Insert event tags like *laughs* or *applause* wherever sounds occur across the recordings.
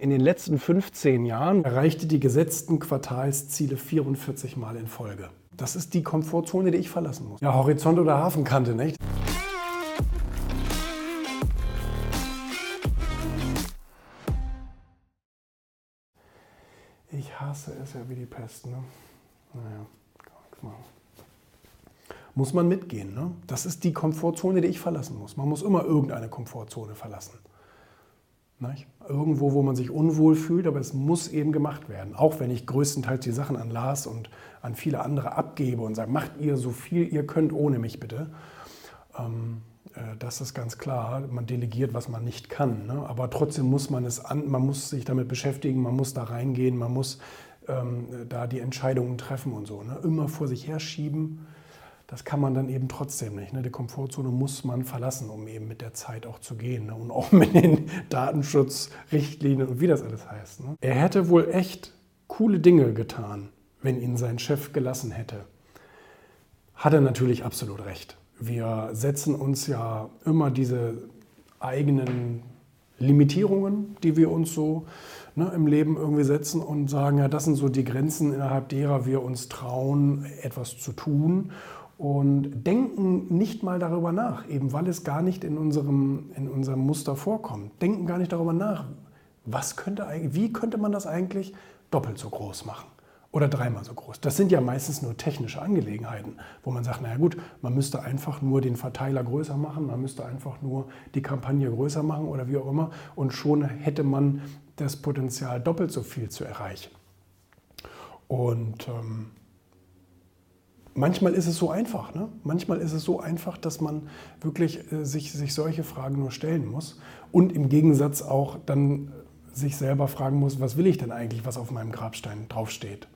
In den letzten 15 Jahren erreichte die gesetzten Quartalsziele 44 Mal in Folge. Das ist die Komfortzone, die ich verlassen muss. Ja, Horizont oder Hafenkante, nicht? Ich hasse es ja wie die Pest, ne? Naja, kann nichts machen. Muss man mitgehen, ne? Das ist die Komfortzone, die ich verlassen muss. Man muss immer irgendeine Komfortzone verlassen. Nicht? Irgendwo, wo man sich unwohl fühlt, aber es muss eben gemacht werden. Auch wenn ich größtenteils die Sachen an Lars und an viele andere abgebe und sage, macht ihr so viel ihr könnt ohne mich bitte. Ähm, äh, das ist ganz klar. Man delegiert, was man nicht kann. Ne? Aber trotzdem muss man es an, man muss sich damit beschäftigen, man muss da reingehen, man muss ähm, da die Entscheidungen treffen und so. Ne? Immer vor sich herschieben das kann man dann eben trotzdem nicht. Ne? Die Komfortzone muss man verlassen, um eben mit der Zeit auch zu gehen. Ne? Und auch *laughs* mit den Datenschutzrichtlinien und wie das alles heißt. Ne? Er hätte wohl echt coole Dinge getan, wenn ihn sein Chef gelassen hätte. Hat er natürlich absolut recht. Wir setzen uns ja immer diese eigenen Limitierungen, die wir uns so ne, im Leben irgendwie setzen und sagen, ja, das sind so die Grenzen, innerhalb derer wir uns trauen, etwas zu tun und denken nicht mal darüber nach, eben weil es gar nicht in unserem, in unserem Muster vorkommt. Denken gar nicht darüber nach, was könnte, wie könnte man das eigentlich doppelt so groß machen oder dreimal so groß. Das sind ja meistens nur technische Angelegenheiten, wo man sagt, naja gut, man müsste einfach nur den Verteiler größer machen, man müsste einfach nur die Kampagne größer machen oder wie auch immer und schon hätte man das Potenzial doppelt so viel zu erreichen. Und ähm, manchmal ist es so einfach. Ne? Manchmal ist es so einfach, dass man wirklich äh, sich, sich solche Fragen nur stellen muss und im Gegensatz auch dann sich selber fragen muss, was will ich denn eigentlich, was auf meinem Grabstein draufsteht.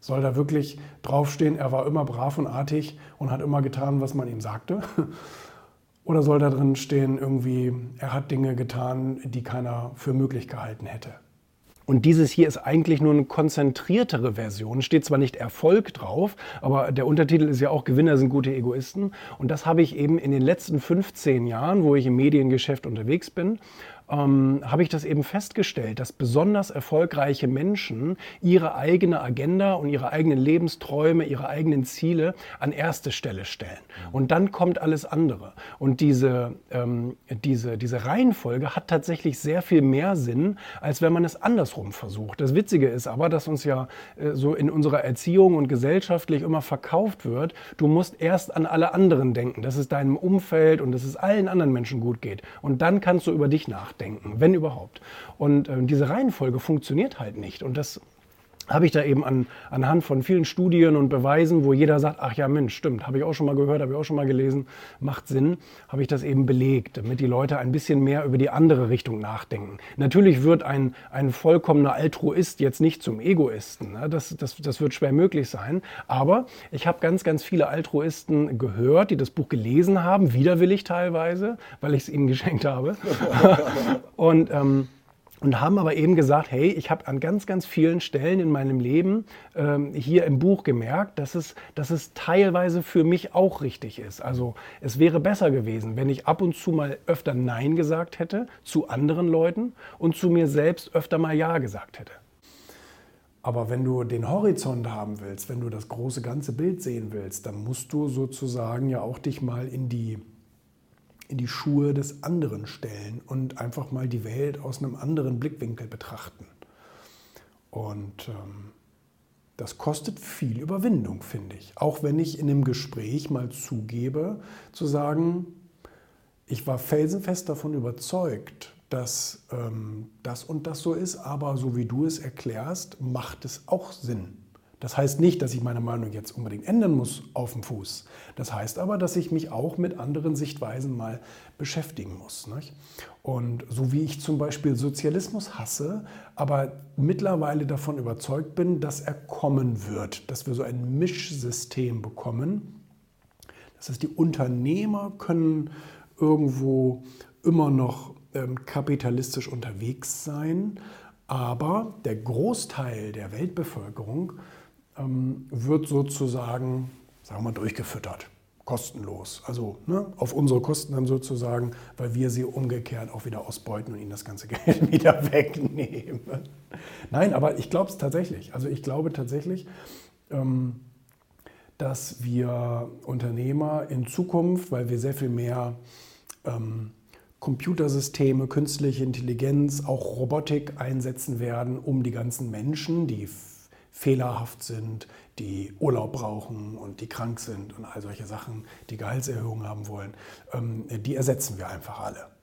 Soll da wirklich draufstehen, er war immer brav und artig und hat immer getan, was man ihm sagte? *laughs* Oder soll da drin stehen, irgendwie, er hat Dinge getan, die keiner für möglich gehalten hätte? Und dieses hier ist eigentlich nur eine konzentriertere Version. Steht zwar nicht Erfolg drauf, aber der Untertitel ist ja auch Gewinner sind gute Egoisten. Und das habe ich eben in den letzten 15 Jahren, wo ich im Mediengeschäft unterwegs bin, ähm, habe ich das eben festgestellt, dass besonders erfolgreiche Menschen ihre eigene Agenda und ihre eigenen Lebensträume, ihre eigenen Ziele an erste Stelle stellen. Und dann kommt alles andere. Und diese, ähm, diese, diese Reihenfolge hat tatsächlich sehr viel mehr Sinn, als wenn man es andersrum versucht. Das Witzige ist aber, dass uns ja äh, so in unserer Erziehung und gesellschaftlich immer verkauft wird, du musst erst an alle anderen denken, dass es deinem Umfeld und dass es allen anderen Menschen gut geht. Und dann kannst du über dich nachdenken nachdenken, wenn überhaupt. Und äh, diese Reihenfolge funktioniert halt nicht. Und das habe ich da eben an, anhand von vielen Studien und Beweisen, wo jeder sagt, ach ja Mensch, stimmt, habe ich auch schon mal gehört, habe ich auch schon mal gelesen, macht Sinn, habe ich das eben belegt, damit die Leute ein bisschen mehr über die andere Richtung nachdenken. Natürlich wird ein, ein vollkommener Altruist jetzt nicht zum Egoisten, ne? das, das, das wird schwer möglich sein, aber ich habe ganz, ganz viele Altruisten gehört, die das Buch gelesen haben, widerwillig teilweise, weil ich es ihnen *laughs* geschenkt habe. *laughs* und ähm, und haben aber eben gesagt, hey, ich habe an ganz, ganz vielen Stellen in meinem Leben ähm, hier im Buch gemerkt, dass es, dass es teilweise für mich auch richtig ist. Also es wäre besser gewesen, wenn ich ab und zu mal öfter Nein gesagt hätte zu anderen Leuten und zu mir selbst öfter mal Ja gesagt hätte. Aber wenn du den Horizont haben willst, wenn du das große ganze Bild sehen willst, dann musst du sozusagen ja auch dich mal in die in die Schuhe des anderen stellen und einfach mal die Welt aus einem anderen Blickwinkel betrachten. Und ähm, das kostet viel Überwindung, finde ich. Auch wenn ich in einem Gespräch mal zugebe, zu sagen, ich war felsenfest davon überzeugt, dass ähm, das und das so ist, aber so wie du es erklärst, macht es auch Sinn. Das heißt nicht, dass ich meine Meinung jetzt unbedingt ändern muss auf dem Fuß. Das heißt aber, dass ich mich auch mit anderen Sichtweisen mal beschäftigen muss. Nicht? Und so wie ich zum Beispiel Sozialismus hasse, aber mittlerweile davon überzeugt bin, dass er kommen wird, dass wir so ein Mischsystem bekommen. Das heißt, die Unternehmer können irgendwo immer noch ähm, kapitalistisch unterwegs sein, aber der Großteil der Weltbevölkerung ähm, wird sozusagen, sagen wir mal, durchgefüttert. kostenlos. Also ne, auf unsere Kosten dann sozusagen, weil wir sie umgekehrt auch wieder ausbeuten und ihnen das ganze *laughs* Geld wieder wegnehmen. Nein, aber ich glaube es tatsächlich. Also ich glaube tatsächlich, ähm, dass wir Unternehmer in Zukunft, weil wir sehr viel mehr ähm, Computersysteme, künstliche Intelligenz, auch Robotik einsetzen werden, um die ganzen Menschen, die fehlerhaft sind, die Urlaub brauchen und die krank sind und all solche Sachen, die Gehaltserhöhungen haben wollen, ähm, die ersetzen wir einfach alle.